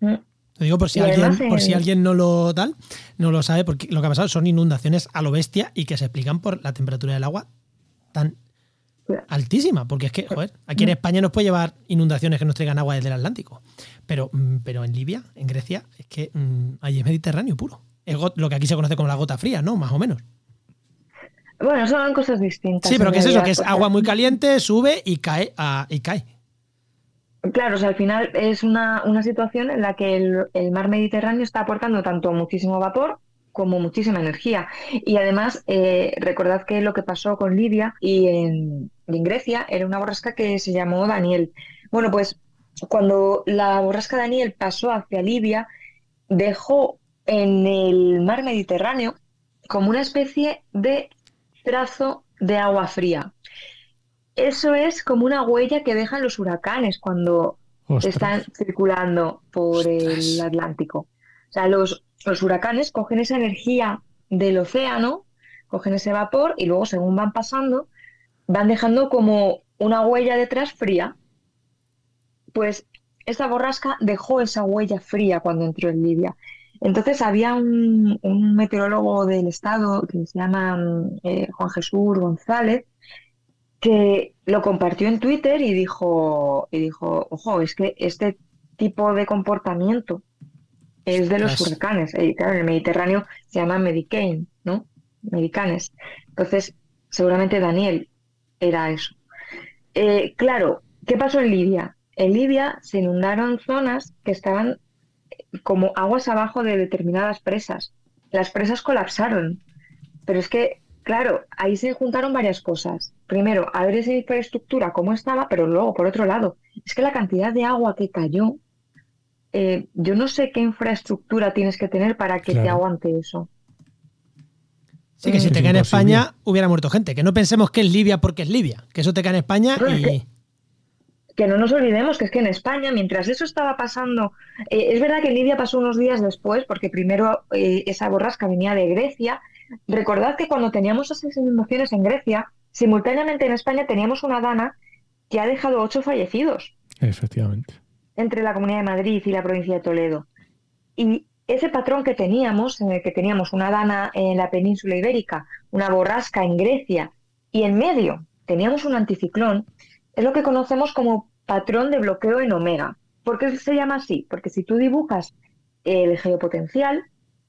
Mm. Lo digo por si Y alguien, por si en- alguien no lo tal, no lo sabe, porque lo que ha pasado son inundaciones a lo bestia y que se explican por la temperatura del agua tan altísima. Porque es que, joder, aquí en España nos puede llevar inundaciones que nos traigan agua desde el Atlántico. Pero, mm, pero en Libia, en Grecia, es que mm, ahí es Mediterráneo puro. Es lo que aquí se conoce como la gota fría, ¿no? Más o menos. Bueno, son cosas distintas. Sí, pero ¿qué es eso? Que es agua muy caliente, sube y cae, a- y cae. Claro, o sea, al final es una, una situación en la que el, el mar Mediterráneo está aportando tanto muchísimo vapor como muchísima energía. Y además, eh, recordad que lo que pasó con Libia y en, y en Grecia era una borrasca que se llamó Daniel. Bueno, pues cuando la borrasca Daniel pasó hacia Libia, dejó en el mar Mediterráneo como una especie de trazo de agua fría. Eso es como una huella que dejan los huracanes cuando Ostras. están circulando por el Atlántico. O sea, los, los huracanes cogen esa energía del océano, cogen ese vapor y luego según van pasando, van dejando como una huella detrás fría. Pues esta borrasca dejó esa huella fría cuando entró en Libia. Entonces había un, un meteorólogo del estado que se llama eh, Juan Jesús González que lo compartió en Twitter y dijo, y dijo, ojo, es que este tipo de comportamiento es de los huracanes. Claro, en el Mediterráneo se llama Medicane, ¿no? Medicanes. Entonces, seguramente Daniel era eso. Eh, claro, ¿qué pasó en Libia? En Libia se inundaron zonas que estaban como aguas abajo de determinadas presas. Las presas colapsaron. Pero es que, claro, ahí se juntaron varias cosas. Primero, a ver esa infraestructura cómo estaba, pero luego, por otro lado, es que la cantidad de agua que cayó, eh, yo no sé qué infraestructura tienes que tener para que te aguante eso. Sí, que si Es te cae en. España hubiera muerto gente. Que no pensemos que es Libia porque es Libia. Que eso te cae en España y. que- no nos olvidemos que es que en España, mientras eso estaba pasando, eh, es verdad que en Libia pasó unos días después, porque primero eh, esa borrasca venía de Grecia. Recordad que cuando teníamos esas inundaciones en Grecia, simultáneamente en España teníamos una dana que ha dejado ocho fallecidos Efectivamente. entre la Comunidad de Madrid y la provincia de Toledo. Y ese patrón que teníamos, en el que teníamos una dana en la península ibérica, una borrasca en Grecia y en medio teníamos un anticiclón, es lo que conocemos como patrón de bloqueo en omega. ¿Por qué se llama así? Porque si tú dibujas el geopotencial,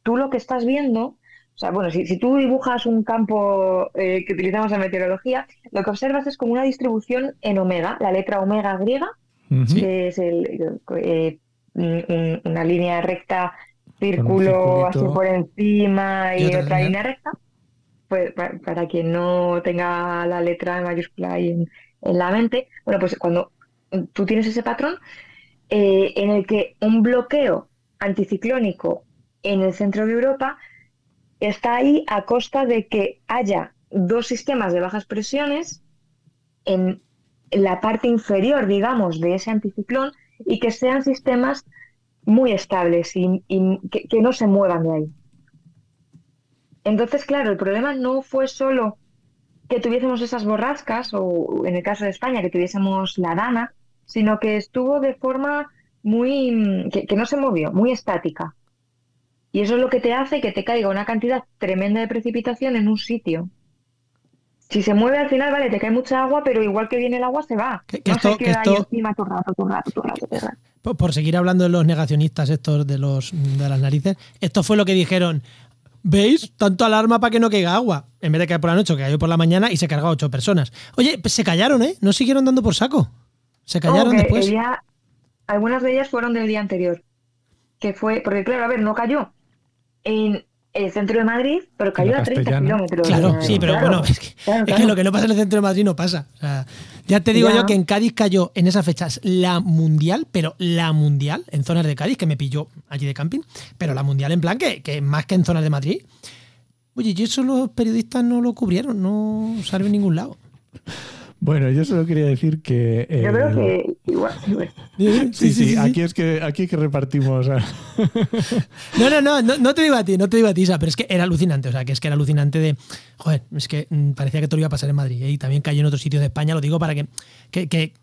tú lo que estás viendo, o sea, bueno, si, si tú dibujas un campo eh, que utilizamos en meteorología, lo que observas es como una distribución en omega, la letra omega griega, que es el, eh, un- un- una línea recta, círculo así por encima Y y, otra otra línea. recta. Pues para, para quien no tenga la letra en mayúscula ahí en, en la mente, bueno, pues cuando tú tienes ese patrón eh, en el que un bloqueo anticiclónico en el centro de Europa está ahí a costa de que haya dos sistemas de bajas presiones en la parte inferior, digamos, de ese anticiclón y que sean sistemas muy estables y, que, que no se muevan de ahí. Entonces, claro, el problema no fue solo que tuviésemos esas borrascas, o en el caso de España, que tuviésemos la dana, sino que estuvo de forma muy, mm, que, que no se movió, muy estática. Y eso es lo que te hace que te caiga una cantidad tremenda de precipitación en un sitio. Si se mueve al final, vale, te cae mucha agua, pero igual que viene el agua, se va. Que- que no esto- se que queda ahí encima todo el rato, todo el rato, todo el rato, rato. Por, por seguir hablando de los negacionistas estos de los de las narices, esto fue lo que dijeron. ¿Veis? Tanto alarma para que no caiga agua. En vez de caer por la noche, cayó por la mañana y se cargó a ocho personas. Oye, pues se callaron, ¿eh? No siguieron dando por saco. Se callaron después. algunas de ellas fueron del día anterior. Que fue, porque claro, a ver, no cayó en el centro de Madrid, pero cayó a 30 Castellana. kilómetros. Claro, de- sí, pero claro, bueno, es que, claro, es que claro. lo que no pasa en el centro de Madrid no pasa. O sea, ya te digo Ya. yo que en Cádiz cayó en esas fechas la mundial, pero la mundial, en zonas de Cádiz, que me pilló allí de camping, pero la mundial en plan que, que más que en zonas de Madrid. Oye, y eso los periodistas no lo cubrieron, no salió en ningún lado. Bueno, yo solo quería decir que. Yo creo que igual. Sí, sí, aquí es que aquí es que repartimos. No, no, no, no, no te digo a ti, no te digo a ti, Isa, pero es que era alucinante, o sea, que es que era alucinante de, joder, es que mm, parecía que todo iba a pasar en Madrid ¿eh? y también cayó en otros sitios de España, lo digo para que, que, que,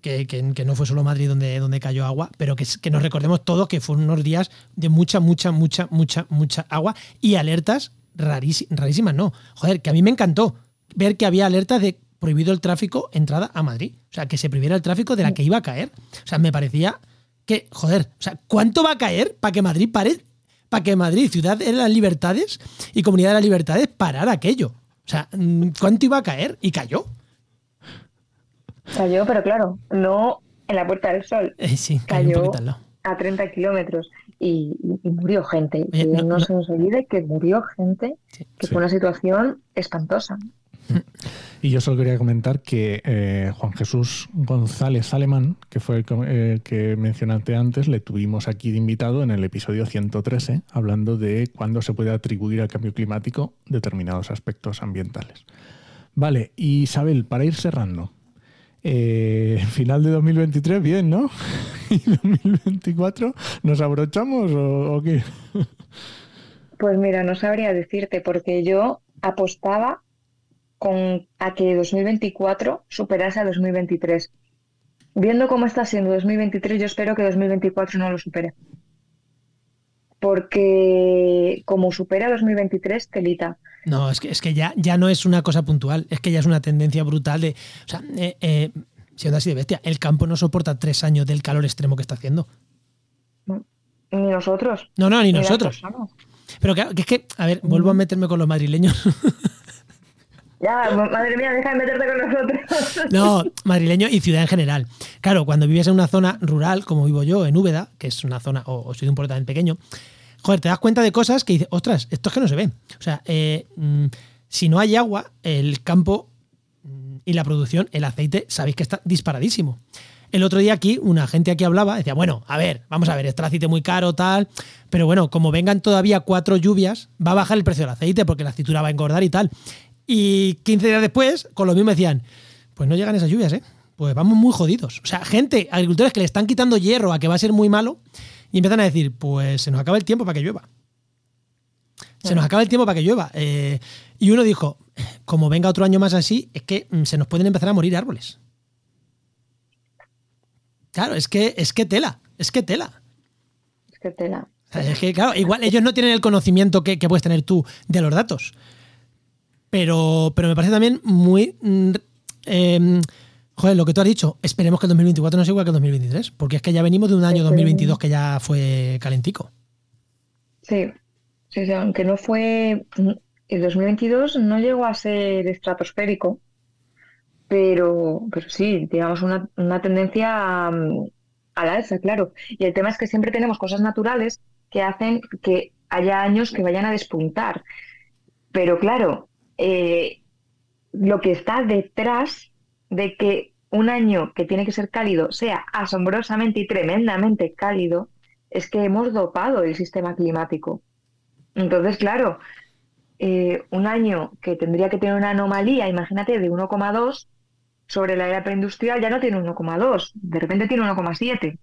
que, que- que no fue solo Madrid donde, donde cayó agua, pero que, nos recordemos todos que fueron unos días de mucha, mucha, mucha, mucha, mucha agua y alertas rarísi- rarísimas, no, joder, que a mí me encantó ver que había alertas de prohibido el tráfico entrada a Madrid, o sea, que se prohibiera el tráfico de la que iba a caer, o sea, me parecía que, joder, o sea, ¿cuánto va a caer para que Madrid pare, para que Madrid, ciudad de las libertades y comunidad de las libertades, parara aquello? O sea, mm, ¿cuánto iba a caer? Y cayó. Cayó, pero claro, no en la Puerta del Sol. Eh, sí, cayó a 30 kilómetros y, y murió gente. Oye, no- no, no- se nos olvide que murió gente, Sí. que Sí. fue una situación espantosa. Y yo solo quería comentar que eh, Juan Jesús González Alemán, que fue el eh, que mencionaste antes, le tuvimos aquí de invitado en el episodio 113, hablando de cuándo se puede atribuir al cambio climático determinados aspectos ambientales. Vale, Isabel, para ir cerrando, eh, final de 2023, bien, ¿no? ¿Y 2024 nos abrochamos o qué? Pues mira, no sabría decirte, porque yo apostaba con a que 2024 superase a 2023. Viendo cómo está siendo 2023, yo espero que 2024 no lo supere. Porque como supera 2023, telita. No, es que, es que ya, ya no es una cosa puntual, es que ya es una tendencia brutal de. O sea, eh, eh, siendo así de bestia, el campo no soporta tres años del calor extremo que está haciendo. Ni nosotros. No, no, ni nosotros. Pero claro, que es que, a ver, vuelvo a meterme con los madrileños. Ya, ma- madre mía, deja de meterte con nosotros. No, madrileño y ciudad en general. Claro, cuando vives en una zona rural, como vivo yo, en Úbeda, que es una zona, o, o soy de un pueblo también pequeño, joder, te das cuenta de cosas que dices, ostras, esto es que no se ve. O sea, eh, mm, si no hay agua, el campo mm, y la producción, el aceite, sabéis que está disparadísimo. El otro día aquí, una gente aquí hablaba, decía, bueno, a ver, vamos a ver, está el aceite muy caro, tal, pero bueno, como vengan todavía cuatro lluvias, va a bajar el precio del aceite porque la aceituna va a engordar y tal. Y 15 días después, con lo mismo decían, pues no llegan esas lluvias, ¿eh? Pues vamos muy jodidos. O sea, gente, agricultores que le están quitando hierro a que va a ser muy malo y empiezan a decir, pues se nos acaba el tiempo para que llueva. Se nos acaba el tiempo para que llueva. Eh, y uno dijo, como venga otro año más así, es que mm, se nos pueden empezar a morir árboles. Claro, es que, es que tela, es que tela. Es que tela. O sea, es que, claro, igual ellos no tienen el conocimiento que, que puedes tener tú de los datos. Pero, pero me parece también muy. mm, em, joder, lo que tú has dicho, esperemos que el 2024 no sea igual que el 2023, porque es que ya venimos de un año Esperemos. 2022 que ya fue calentico. Sí, sí, sí, aunque no fue. El 2022 no llegó a ser estratosférico, pero, pero sí, digamos, una, una tendencia mm, a la alza, claro. Y el tema es que siempre tenemos cosas naturales que hacen que haya años que vayan a despuntar. Pero claro, eh, lo que está detrás de que un año que tiene que ser cálido sea asombrosamente y tremendamente cálido, es que hemos dopado el sistema climático. Entonces, claro, eh, un año que tendría que tener una anomalía, imagínate, de 1,2 sobre la era preindustrial ya no tiene 1,2, de repente tiene 1,7.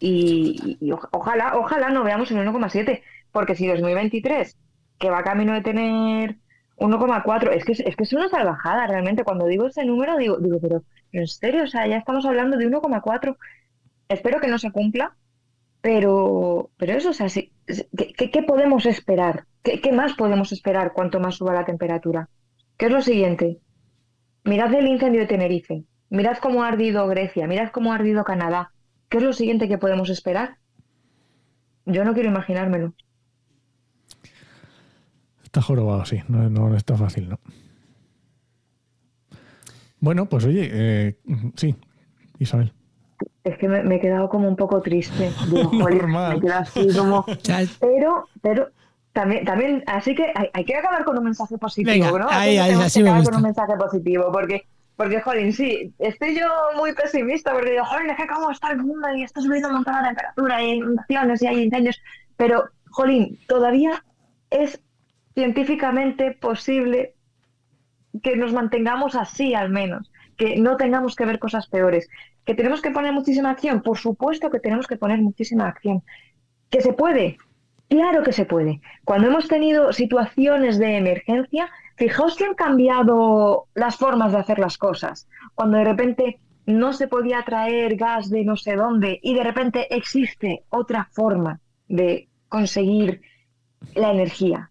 Y, y ojalá, ojalá no veamos el 1,7, porque si 2023, que va camino de tener 1,4, es que, es que es una salvajada realmente. Cuando digo ese número, digo, digo, pero en serio, o sea, ya estamos hablando de 1,4. Espero que no se cumpla, pero, pero eso, o sea, ¿qué, qué- qué podemos esperar? ¿Qué, qué más podemos esperar cuanto más suba la temperatura? ¿Qué es lo siguiente? Mirad el incendio de Tenerife, mirad cómo ha ardido Grecia, mirad cómo ha ardido Canadá. ¿Qué es lo siguiente que podemos esperar? Yo no quiero imaginármelo. Está jorobado, sí. No, no está fácil, ¿no? Bueno, pues oye, eh, sí, Isabel. Es que me, me he quedado como un poco triste. Digo, Normal. me he así como... Pero, pero también, también, así que hay, hay que acabar con un mensaje positivo, Venga, ¿no? ahí, que ahí, tenemos así que me gusta. con un mensaje positivo, porque, porque, jolín, sí, estoy yo muy pesimista, porque digo, jolín, es que cómo está el mundo y está subiendo un montón la temperatura y hay inundaciones y hay incendios, pero, jolín, todavía es científicamente posible que nos mantengamos así al menos, que no tengamos que ver cosas peores, que tenemos que poner muchísima acción, por supuesto que tenemos que poner muchísima acción, que se puede, claro que se puede. Cuando hemos tenido situaciones de emergencia, fijaos que han cambiado las formas de hacer las cosas. Cuando de repente no se podía traer gas de no sé dónde y de repente existe otra forma de conseguir la energía.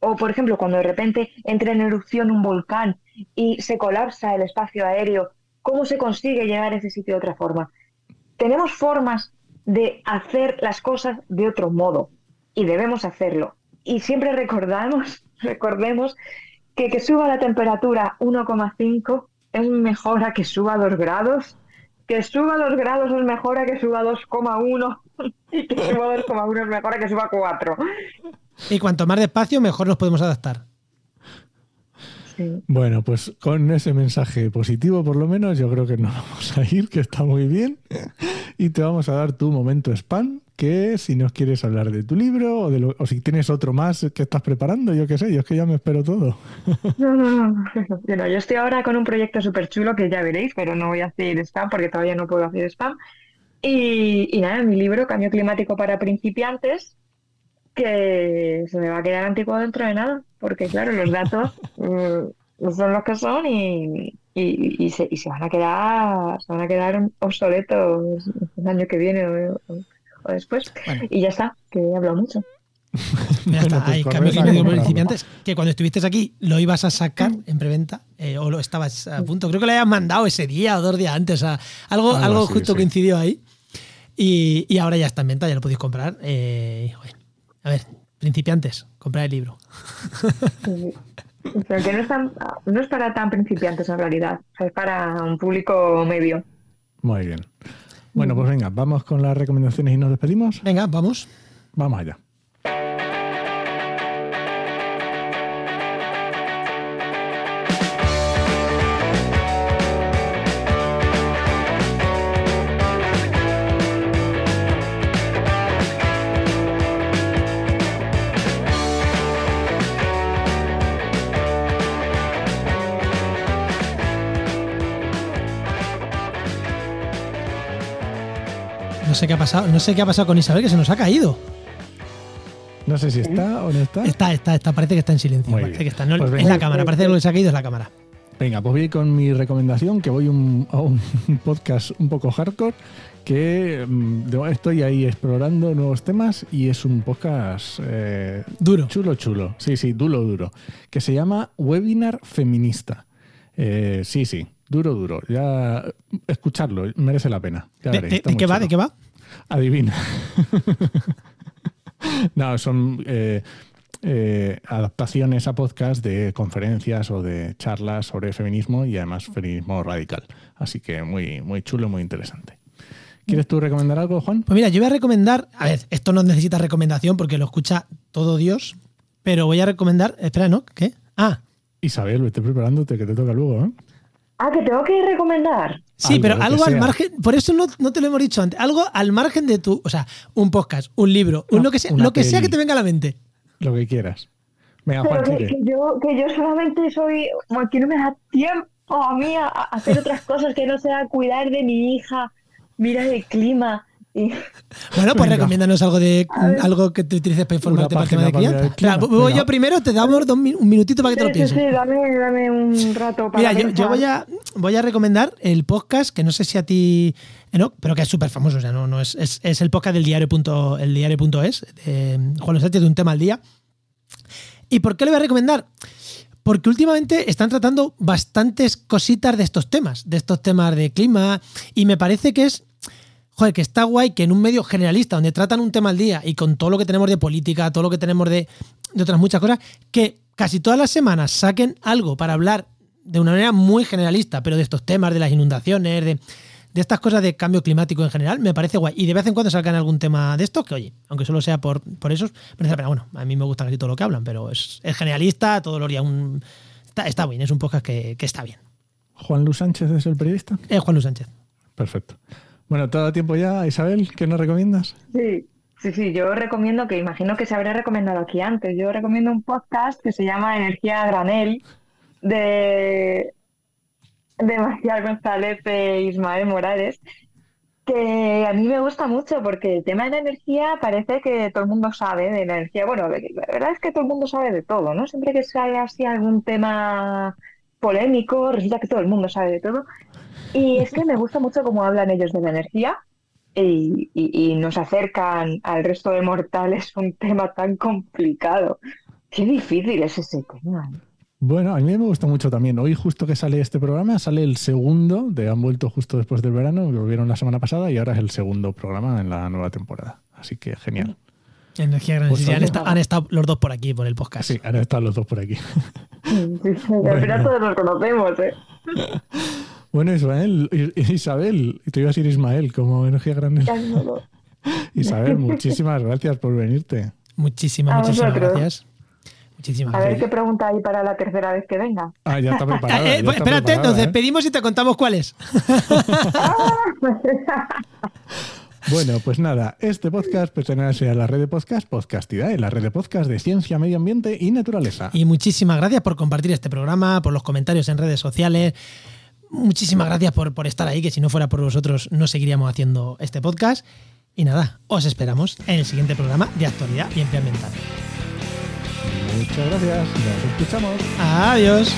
O, por ejemplo, cuando de repente entra en erupción un volcán y se colapsa el espacio aéreo, ¿cómo se consigue llegar a ese sitio de otra forma? Tenemos formas de hacer las cosas de otro modo y debemos hacerlo. Y siempre recordamos, recordemos que que suba la temperatura 1,5 es mejor a que suba 2 grados que suba 2 grados es mejor a que suba 2,1 y que suba 2,1 es mejor a que suba 4. Y cuanto más despacio, mejor nos podemos adaptar. Sí. Bueno, pues con ese mensaje positivo, por lo menos, yo creo que nos vamos a ir, que está muy bien. Y te vamos a dar tu momento spam, que si nos quieres hablar de tu libro o, de lo- o si tienes otro más que estás preparando, yo qué sé, yo es que ya me espero todo. No, no, no. Bueno, yo estoy ahora con un proyecto súper chulo que ya veréis, pero no voy a hacer spam porque todavía no puedo hacer spam. Y, y nada, mi libro, Cambio Climático para Principiantes, que se me va a quedar antiguo dentro de nada, porque claro, los datos mm, son los que son y, y, y se, y se van a quedar, se van a quedar obsoletos el año que viene o, o- o después. Bueno. Y ya está, que he hablado mucho. Ya está, pues hay cambio climático principiantes. Que cuando estuviste aquí lo ibas a sacar en preventa eh, o lo estabas a punto. Creo que lo habías mandado ese día o dos días antes. o sea, algo, Algo justo sí. coincidió ahí. Y, y ahora ya está en venta, ya lo podéis comprar. Eh, bueno, a ver, principiantes, comprar el libro. Pero que no es, tan- no es para tan principiantes en realidad, o sea, es para un público medio. Muy bien. Bueno, pues venga, vamos con las recomendaciones y nos despedimos. Venga, vamos. Vamos allá. Sé qué ha pasado, no sé qué ha pasado con Isabel, que se nos ha caído. No sé si está o no está. Está, está, está, parece que está en silencio. Muy parece bien. que está. No, Pues es la cámara, parece que lo que se ha caído es la cámara. Venga, pues voy con mi recomendación, que voy un- a un podcast un poco hardcore, que mm, estoy ahí explorando nuevos temas y es un podcast eh, Duro. chulo, chulo. Sí, sí, duro, duro. Que se llama Webinar Feminista. Eh, sí, sí, duro, duro. Ya escucharlo, merece la pena. Ya ¿De, veréis, de- está de muy qué va? ¿De qué va? Adivina. no, son eh, eh, adaptaciones a podcast de conferencias o de charlas sobre feminismo y además feminismo radical. Así que muy, muy chulo, muy interesante. ¿Quieres tú recomendar algo, Juan? Pues mira, yo voy a recomendar. A ver, esto no necesita recomendación porque lo escucha todo Dios. Pero voy a recomendar. Espera, ¿no? ¿Qué? Ah, Isabel, vete preparándote que te toca luego. ¿eh? Ah, que tengo que recomendar. sí, Algo, pero algo al sea. margen. Por eso no, no te lo hemos dicho antes. Algo al margen de tu. O sea, un podcast, un libro, un lo que sea, lo que sea que te venga a la mente. Lo que quieras. Venga, Pero Juan, que, yo, que yo solamente soy, que no me da tiempo a mí a, a hacer otras cosas que no sea cuidar de mi hija, mirar el clima. Y, Bueno, pues Venga. recomiéndanos algo de algo que te utilices para informarte para el tema de crianza. voy Venga. yo primero, te damos dos un minutito para que te lo sí, sí, pienses. sí, dame, dame un rato para Mira, yo, yo voy, a, voy a recomendar el podcast, que no sé si a ti, eh, no, pero que es súper famoso, o sea, no, no es, es, es el podcast del diario, punto, el diario.es, de Juan Luis Sánchez, de un tema al día. ¿Y por qué le voy a recomendar? Porque últimamente están tratando bastantes cositas de estos temas, de estos temas de clima, y me parece que es, joder, que está guay que en un medio generalista, donde tratan un tema al día y con todo lo que tenemos de política, todo lo que tenemos de, de otras muchas cosas, que casi todas las semanas saquen algo para hablar de una manera muy generalista, pero de estos temas, de las inundaciones, de, de estas cosas de cambio climático en general, me parece guay. Y de vez en cuando sacan algún tema de estos, que oye, aunque solo sea por, por esos, merece la pena. Bueno, a mí me gusta casi todo lo que hablan, pero es, es generalista, todo lo días un... Está, está bien, es un podcast que, que está bien. Juan Luis Sánchez es el periodista. Es Juan Luis Sánchez. Perfecto. Bueno, todo tiempo ya, Isabel, ¿qué nos recomiendas? Sí, sí, sí, yo recomiendo, que imagino que se habrá recomendado aquí antes, yo recomiendo un podcast que se llama Energía Granel de, de González e Ismael Morales, que a mí me gusta mucho porque el tema de la energía parece que todo el mundo sabe de la energía. Bueno, la verdad es que todo el mundo sabe de todo, ¿no? Siempre que sale así algún tema polémico, resulta que todo el mundo sabe de todo. Y es que me gusta mucho cómo hablan ellos de la energía y, y- y nos acercan al resto de mortales un tema tan complicado. Qué difícil es ese tema. ¿eh? Bueno, a mí me gusta mucho también. Hoy justo que sale este programa, sale el segundo, de han vuelto justo después del verano, volvieron la semana pasada y ahora es el segundo programa en la nueva temporada. Así que genial. Energía Gran Pues han, han estado los dos por aquí, por el podcast. Sí, ahora están los dos por aquí. Sí, sí, Al final todos nos conocemos, ¿eh? Bueno, Ismael, I- Isabel, te iba a decir Ismael, como energía grande. Isabel, muchísimas gracias por venirte. Muchísimas, A muchísimas vosotros. gracias. Muchísimas A ver gracias. qué pregunta hay para la tercera vez que venga. Ah, ya está preparada. Eh, ya eh, está espérate, preparada, nos ¿eh? despedimos y te contamos cuál es. Bueno, pues nada, este podcast pertenece a la red de podcast Podcastidae, la red de podcast de ciencia, medio ambiente y naturaleza. Y muchísimas gracias por compartir este programa, por los comentarios en redes sociales. Muchísimas gracias por, por estar ahí, que si no fuera por vosotros no seguiríamos haciendo este podcast. Y nada, os esperamos en el siguiente programa de actualidad y empleo ambiental. Muchas gracias, nos escuchamos. Adiós.